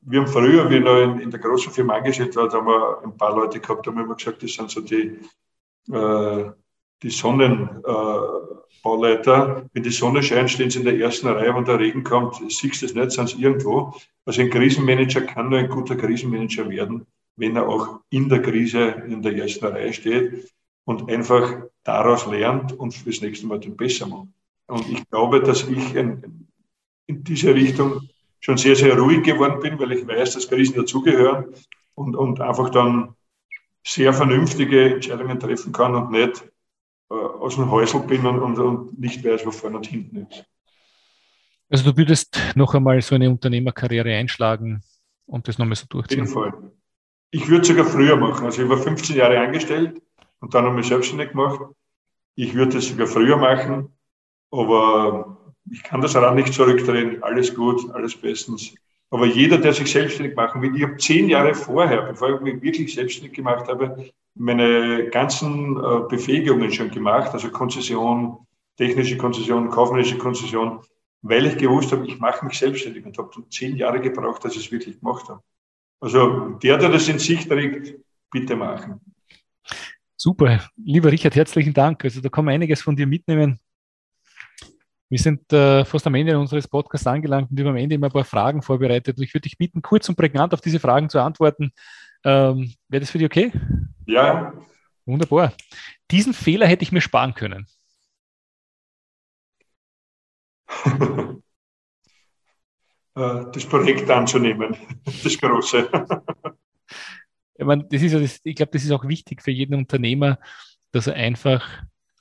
wir haben früher, wie ich noch in, in, der großen Firma angestellt war, haben wir ein paar Leute gehabt, haben wir immer gesagt, das sind so die, äh, die Sonnenbauleiter. Äh, wenn die Sonne scheint, stehen sie in der ersten Reihe, wenn der Regen kommt, siehst du es nicht, sind sie irgendwo. Also ein Krisenmanager kann nur ein guter Krisenmanager werden, wenn er auch in der Krise in der ersten Reihe steht und einfach daraus lernt und fürs nächste Mal den besser macht. Und ich glaube, dass ich in, in diese Richtung schon sehr, sehr ruhig geworden bin, weil ich weiß, dass Krisen dazugehören und, und einfach dann sehr vernünftige Entscheidungen treffen kann und nicht äh, aus dem Häusl bin und, und, und nicht weiß, wo vorne und hinten ist. Also du würdest noch einmal so eine Unternehmerkarriere einschlagen und das nochmal so durchziehen? Auf jeden Fall. Ich würde es sogar früher machen. Also ich war 15 Jahre angestellt und dann habe ich selbstständig gemacht. Ich würde es sogar früher machen, aber ich kann das auch nicht zurückdrehen, alles gut, alles bestens. Aber jeder, der sich selbstständig machen will, ich habe zehn Jahre vorher, bevor ich mich wirklich selbstständig gemacht habe, meine ganzen äh, Befähigungen schon gemacht, also Konzession, technische Konzession, kaufmännische Konzession, weil ich gewusst habe, ich mache mich selbstständig und habe zehn Jahre gebraucht, dass ich es wirklich gemacht habe. Also der, der das in sich trägt, bitte machen. Super. Lieber Richard, herzlichen Dank. Also da kann man einiges von dir mitnehmen. Wir sind äh, fast am Ende unseres Podcasts angelangt und wir haben am Ende immer ein paar Fragen vorbereitet. ich würde dich bitten, kurz und prägnant auf diese Fragen zu antworten. Ähm, Wäre das für dich okay? Ja. Wunderbar. Diesen Fehler hätte ich mir sparen können. Äh, das Projekt anzunehmen, das Große. ich, meine, das ist, das, ich glaube, das ist auch wichtig für jeden Unternehmer, dass er einfach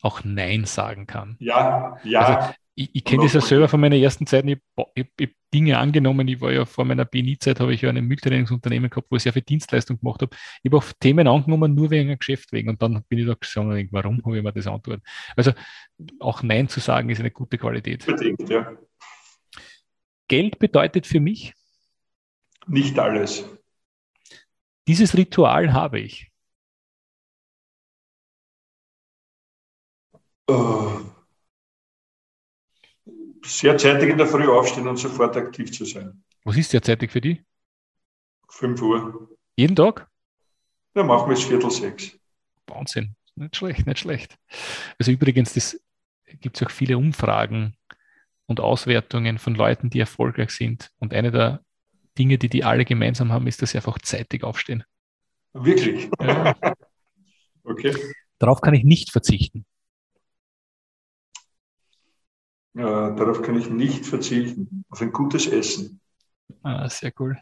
auch Nein sagen kann. Ja, ja. Also, ich, ich kenne das ja selber von meiner ersten Zeit. Ich habe Dinge angenommen. Ich war ja vor meiner BNI-Zeit, habe ich ja ein Mülltrainingsunternehmen gehabt, wo ich sehr viel Dienstleistung gemacht habe. Ich habe auch Themen angenommen, nur wegen einem Geschäft wegen. Und dann bin ich da gesagt, warum habe ich mir das antwortet? Also auch Nein zu sagen ist eine gute Qualität. Bedingt, ja. Geld bedeutet für mich? Nicht alles. Dieses Ritual habe ich. Oh sehr zeitig in der Früh aufstehen und sofort aktiv zu sein. Was ist sehr zeitig für dich? 5 Uhr. Jeden Tag? Ja, machen wir es Viertel sechs. Wahnsinn. Nicht schlecht, nicht schlecht. Also übrigens, das gibt es auch viele Umfragen und Auswertungen von Leuten, die erfolgreich sind. Und eine der Dinge, die die alle gemeinsam haben, ist, dass sie einfach zeitig aufstehen. Wirklich? Ja. okay. Darauf kann ich nicht verzichten. Äh, darauf kann ich nicht verzichten. Auf ein gutes Essen. Ah, sehr cool.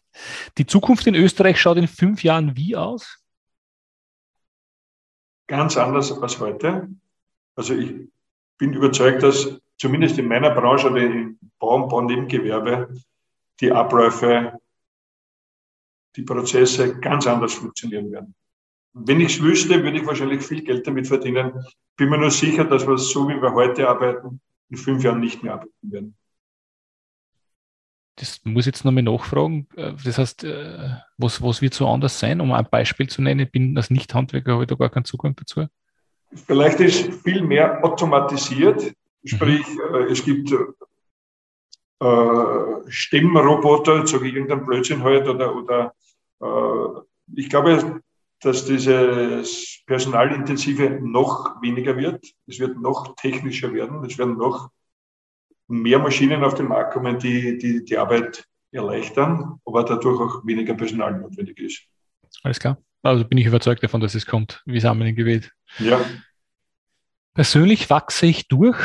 Die Zukunft in Österreich schaut in fünf Jahren wie aus? Ganz anders als heute. Also ich bin überzeugt, dass zumindest in meiner Branche oder im Bau- und Baunebengewerbe die Abläufe, die Prozesse ganz anders funktionieren werden. Wenn ich es wüsste, würde ich wahrscheinlich viel Geld damit verdienen. Bin mir nur sicher, dass wir so, wie wir heute arbeiten, in fünf Jahren nicht mehr arbeiten werden. das muss ich jetzt nochmal nachfragen. Äh, das heißt, äh, was, was wird so anders sein? Um ein Beispiel zu nennen, ich bin als Nicht-Handwerker, habe ich da gar keinen Zugang dazu. Vielleicht ist viel mehr automatisiert, sprich, mhm. es gibt äh, Stimmroboter, sage ich irgendein Blödsinn halt, oder, oder äh, ich glaube, dass dieses Personalintensive noch weniger wird. Es wird noch technischer werden. Es werden noch mehr Maschinen auf den Markt kommen, die die, die Arbeit erleichtern, aber dadurch auch weniger Personal notwendig ist. Alles klar. Also bin ich überzeugt davon, dass es kommt, wie Samen gewählt. Ja. Persönlich wachse ich durch.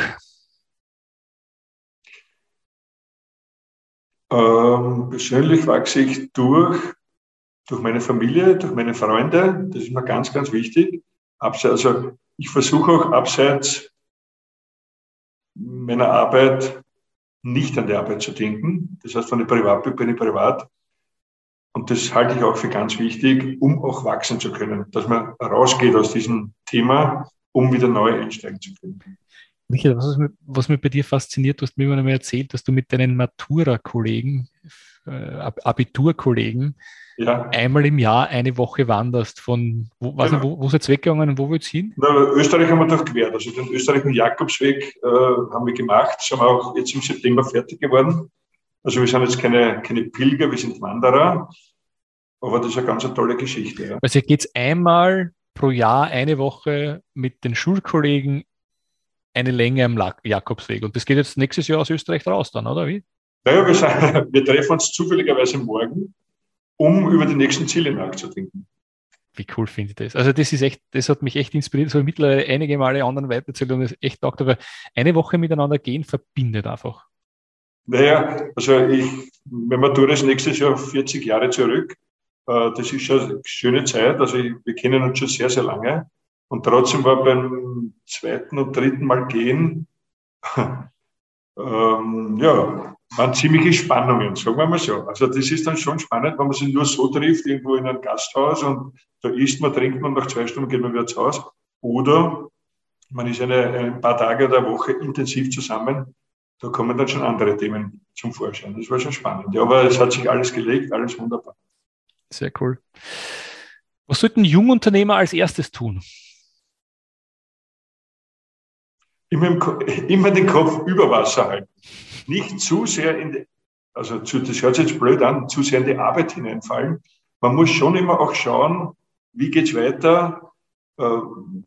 Ähm, persönlich wachse ich durch, durch meine Familie, durch meine Freunde. Das ist mir ganz, ganz wichtig. Also ich versuche auch abseits meiner Arbeit nicht an die Arbeit zu denken. Das heißt, von der Privat bin ich privat. Und das halte ich auch für ganz wichtig, um auch wachsen zu können, dass man rausgeht aus diesem Thema, um wieder neu einsteigen zu können. Michael, was, was mich bei dir fasziniert, du hast mir immer einmal erzählt, dass du mit deinen Matura-Kollegen, äh, Abiturkollegen, ja. einmal im Jahr eine Woche wanderst. Von wo, genau. nicht, wo, wo seid ihr weggegangen und wo willst du hin? Na, Österreich haben wir durchquert. Also den österreichischen Jakobsweg äh, haben wir gemacht. Sind wir auch jetzt im September fertig geworden. Also wir sind jetzt keine, keine Pilger, wir sind Wanderer. Aber das ist eine ganz eine tolle Geschichte. Ja. Also geht es einmal pro Jahr eine Woche mit den Schulkollegen eine Länge am Jakobsweg. Und das geht jetzt nächstes Jahr aus Österreich raus dann, oder wie? Naja, wir, wir treffen uns zufälligerweise morgen um über die nächsten Ziele nachzudenken. Wie cool finde ich das? Also das ist echt, das hat mich echt inspiriert. Das habe ich mittlerweile einige Male anderen weitererzählt und es echt gedacht, aber eine Woche miteinander gehen verbindet einfach. Naja, also ich, wenn man tut das nächstes Jahr 40 Jahre zurück, äh, das ist schon eine schöne Zeit. Also ich, wir kennen uns schon sehr, sehr lange. Und trotzdem war beim zweiten und dritten Mal gehen, ähm, ja, waren ziemliche Spannungen, sagen wir mal so. Also das ist dann schon spannend, wenn man sich nur so trifft, irgendwo in einem Gasthaus und da isst man, trinkt man, nach zwei Stunden geht man wieder zu Hause. Oder man ist eine, ein paar Tage oder Woche intensiv zusammen, da kommen dann schon andere Themen zum Vorschein. Das war schon spannend. Ja, aber es hat sich alles gelegt, alles wunderbar. Sehr cool. Was sollten Jungunternehmer als erstes tun? Immer, immer den Kopf über Wasser halten nicht zu sehr in die, also zu, das hört sich jetzt blöd an, zu sehr in die Arbeit hineinfallen. Man muss schon immer auch schauen, wie geht's weiter, äh,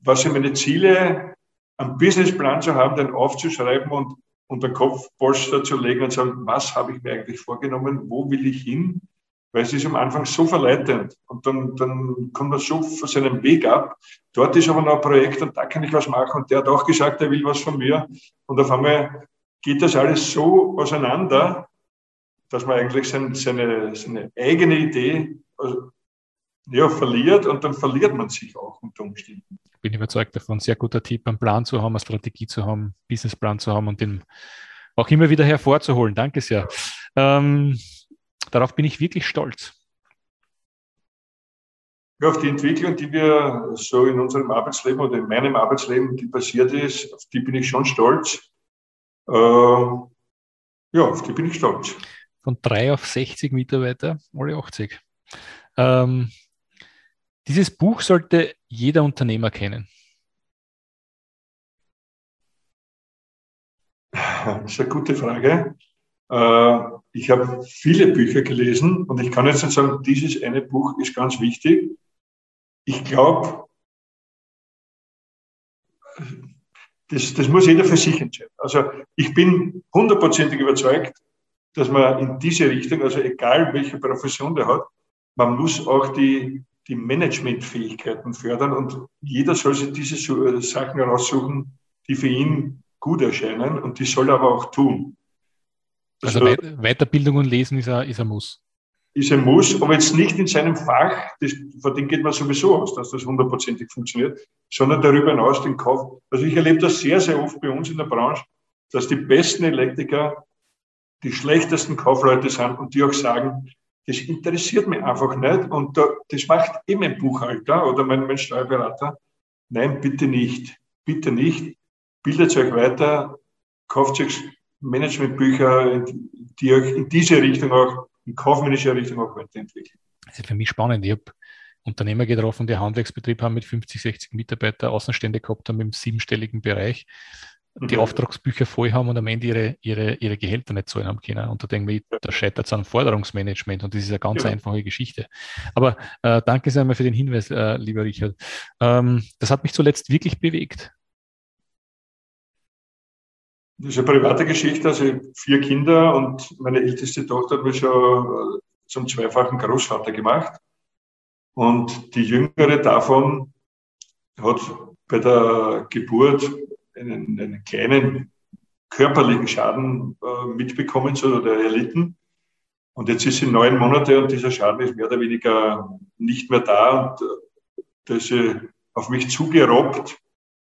was sind meine Ziele, einen Businessplan zu haben, den aufzuschreiben und unter Kopfpolster zu legen und sagen, was habe ich mir eigentlich vorgenommen, wo will ich hin? Weil es ist am Anfang so verleitend und dann, dann kommt man so von seinem Weg ab. Dort ist aber noch ein Projekt und da kann ich was machen und der hat auch gesagt, er will was von mir. Und auf einmal geht das alles so auseinander, dass man eigentlich seine, seine, seine eigene Idee also, ja, verliert und dann verliert man sich auch unter Umständen. Ich bin überzeugt davon, sehr guter Tipp, einen Plan zu haben, eine Strategie zu haben, einen Businessplan zu haben und den auch immer wieder hervorzuholen. Danke sehr. Ähm, darauf bin ich wirklich stolz. Ja, auf die Entwicklung, die wir so in unserem Arbeitsleben oder in meinem Arbeitsleben, die passiert ist, auf die bin ich schon stolz. Äh, ja, auf die bin ich stolz. Von drei auf 60 Mitarbeiter, alle 80. Ähm, dieses Buch sollte jeder Unternehmer kennen. Das ist eine gute Frage. Äh, ich habe viele Bücher gelesen und ich kann jetzt nicht sagen, dieses eine Buch ist ganz wichtig. Ich glaube, das, das muss jeder für sich entscheiden. Also ich bin hundertprozentig überzeugt, dass man in diese Richtung, also egal welche Profession der hat, man muss auch die, die Managementfähigkeiten fördern und jeder soll sich diese äh, Sachen heraussuchen, die für ihn gut erscheinen und die soll er aber auch tun. Also, also Weiterbildung und Lesen ist ein, ist ein Muss ist ein Muss, aber jetzt nicht in seinem Fach, das, von dem geht man sowieso aus, dass das hundertprozentig funktioniert, sondern darüber hinaus den Kauf. Also ich erlebe das sehr, sehr oft bei uns in der Branche, dass die besten Elektriker die schlechtesten Kaufleute sind und die auch sagen, das interessiert mich einfach nicht und da, das macht eh mein Buchhalter oder mein, mein Steuerberater. Nein, bitte nicht. Bitte nicht. Bildet euch weiter, kauft euch Managementbücher, die euch in diese Richtung auch, in kaufmännische Richtung auch weiterentwickeln. Das ist für mich spannend. Ich habe Unternehmer getroffen, die Handwerksbetrieb haben mit 50, 60 Mitarbeitern, Außenstände gehabt haben im siebenstelligen Bereich, die mhm. Auftragsbücher voll haben und am Ende ihre, ihre, ihre Gehälter nicht zahlen haben können. Und da denke ich, da scheitert es an Forderungsmanagement und das ist eine ganz ja. einfache Geschichte. Aber äh, danke sehr mal für den Hinweis, äh, lieber Richard. Ähm, das hat mich zuletzt wirklich bewegt. Das ist eine private Geschichte. Also ich vier Kinder und meine älteste Tochter hat mich schon äh, zum zweifachen Großvater gemacht. Und die jüngere davon hat bei der Geburt einen, einen kleinen körperlichen Schaden äh, mitbekommen oder erlitten. Und jetzt ist sie neun Monate und dieser Schaden ist mehr oder weniger nicht mehr da. Und äh, da ist sie auf mich zugerobbt.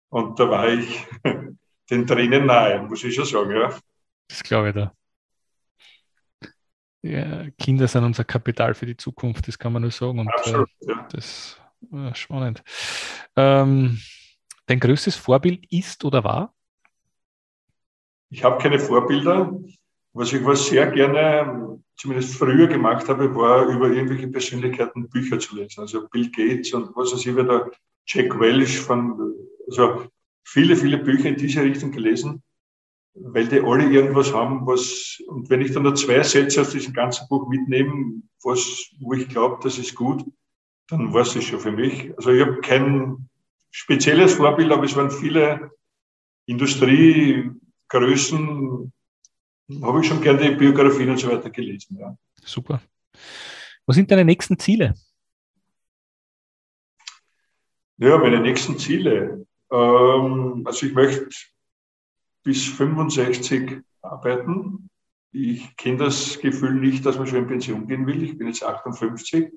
Und da war ich den Tränen nahe, muss ich schon sagen. Ja. Das glaube ich da. Ja, Kinder sind unser Kapital für die Zukunft, das kann man nur sagen. Und Absolut, äh, ja. das ist spannend. Ähm, dein größtes Vorbild ist oder war? Ich habe keine Vorbilder. Was ich was sehr gerne, zumindest früher gemacht habe, war über irgendwelche Persönlichkeiten Bücher zu lesen. Also Bill Gates und was weiß ich, wieder Jack Welch von, also viele, viele Bücher in diese Richtung gelesen, weil die alle irgendwas haben, was, und wenn ich dann nur zwei Sätze aus diesem ganzen Buch mitnehme, was, wo ich glaube, das ist gut, dann war es schon für mich. Also ich habe kein spezielles Vorbild, aber es waren viele Industriegrößen, habe ich schon gerne die Biografien und so weiter gelesen. Ja. Super. Was sind deine nächsten Ziele? Ja, meine nächsten Ziele. Ähm, also ich möchte bis 65 arbeiten. Ich kenne das Gefühl nicht, dass man schon in Pension gehen will. Ich bin jetzt 58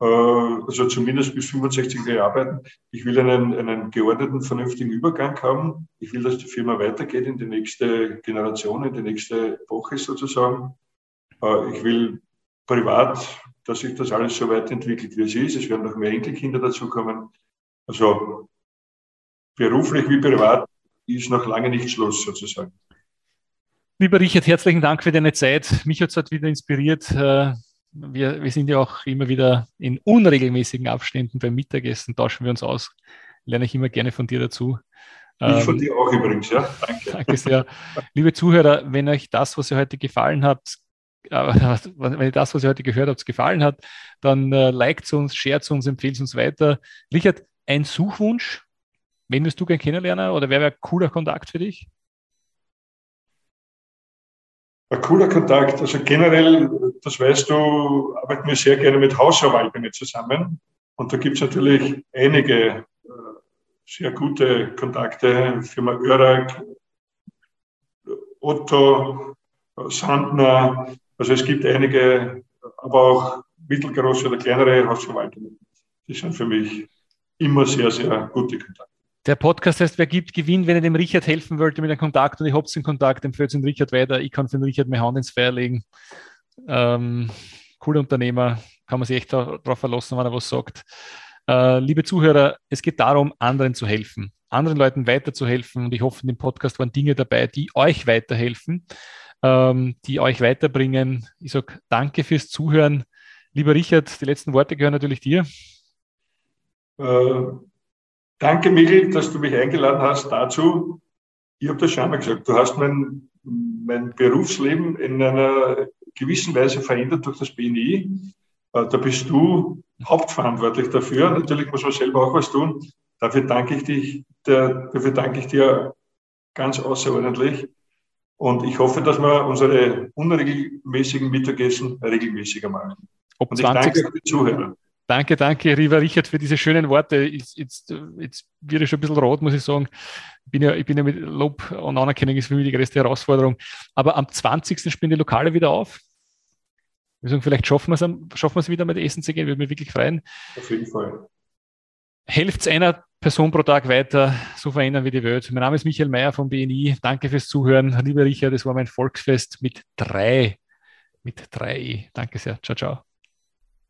äh, also zumindest bis 65 Jahre arbeiten. Ich will einen, einen geordneten, vernünftigen Übergang haben. Ich will, dass die Firma weitergeht in die nächste Generation, in die nächste Epoche sozusagen. Äh, ich will privat, dass sich das alles so weiterentwickelt, wie es ist. Es werden noch mehr Enkelkinder dazukommen. Also beruflich wie privat ist noch lange nicht Schluss sozusagen. Lieber Richard, herzlichen Dank für deine Zeit. Mich hat es heute wieder inspiriert, äh, wir, wir sind ja auch immer wieder in unregelmäßigen Abständen beim Mittagessen, tauschen wir uns aus. Lerne ich immer gerne von dir dazu. Ich von ähm, dir auch übrigens, ja. Danke. Danke sehr. Liebe Zuhörer, wenn euch das, was ihr heute gefallen habt, äh, wenn ihr das, was ihr heute gehört habt, gefallen hat, dann äh, liked uns, shared uns, empfehlt uns weiter. Richard, ein Suchwunsch? Wen wirst du gerne kennenlernen oder wer wäre ein cooler Kontakt für dich? Ein cooler Kontakt. Also generell, das weißt du, arbeiten wir sehr gerne mit Hausverwaltungen zusammen. Und da gibt es natürlich einige äh, sehr gute Kontakte. Firma Örak, Otto, Sandner. Also es gibt einige, aber auch mittelgroße oder kleinere Hausverwaltungen. Die sind für mich immer sehr, sehr gute Kontakte. Der Podcast heißt, wer gibt, gewinnt. Wenn ihr dem Richard helfen wollt mit einem Kontakt und ich hab's in Kontakt, empfehlt den Richard weiter. Ich kann für den Richard meine Hand ins Feuer legen. Ähm, cooler Unternehmer, kann man sich echt darauf verlassen, wenn er was sagt. Äh, liebe Zuhörer, es geht darum, anderen zu helfen, anderen Leuten weiterzuhelfen. Und ich hoffe, in dem Podcast waren Dinge dabei, die euch weiterhelfen, ähm, die euch weiterbringen. Ich sage danke fürs Zuhören. Lieber Richard, die letzten Worte gehören natürlich dir. Äh, Danke, Michael, dass du mich eingeladen hast dazu. Ich habe das schon einmal gesagt, du hast mein, mein Berufsleben in einer gewissen Weise verändert durch das BNI. Äh, da bist du hauptverantwortlich dafür. Natürlich muss man selber auch was tun. Dafür danke ich, dich, dafür danke ich dir ganz außerordentlich. Und ich hoffe, dass wir unsere unregelmäßigen Mittagessen regelmäßiger machen. Ob Und ich danke auch den Zuhörern. Danke, danke, lieber Richard, für diese schönen Worte. Jetzt, jetzt, jetzt wird ich schon ein bisschen rot, muss ich sagen. Ich bin ja, ich bin ja mit Lob und Anerkennung ist für mich die größte Herausforderung. Aber am 20. spielen die Lokale wieder auf. Wir sagen, vielleicht schaffen wir es, schaffen wir es wieder mit Essen zu gehen, würde mich wirklich freuen. Auf jeden Fall. Helft einer Person pro Tag weiter, so verändern wir die Welt. Mein Name ist Michael Mayer vom BNI. Danke fürs Zuhören. Lieber Richard, das war mein Volksfest mit drei, mit drei. Danke sehr. Ciao, ciao.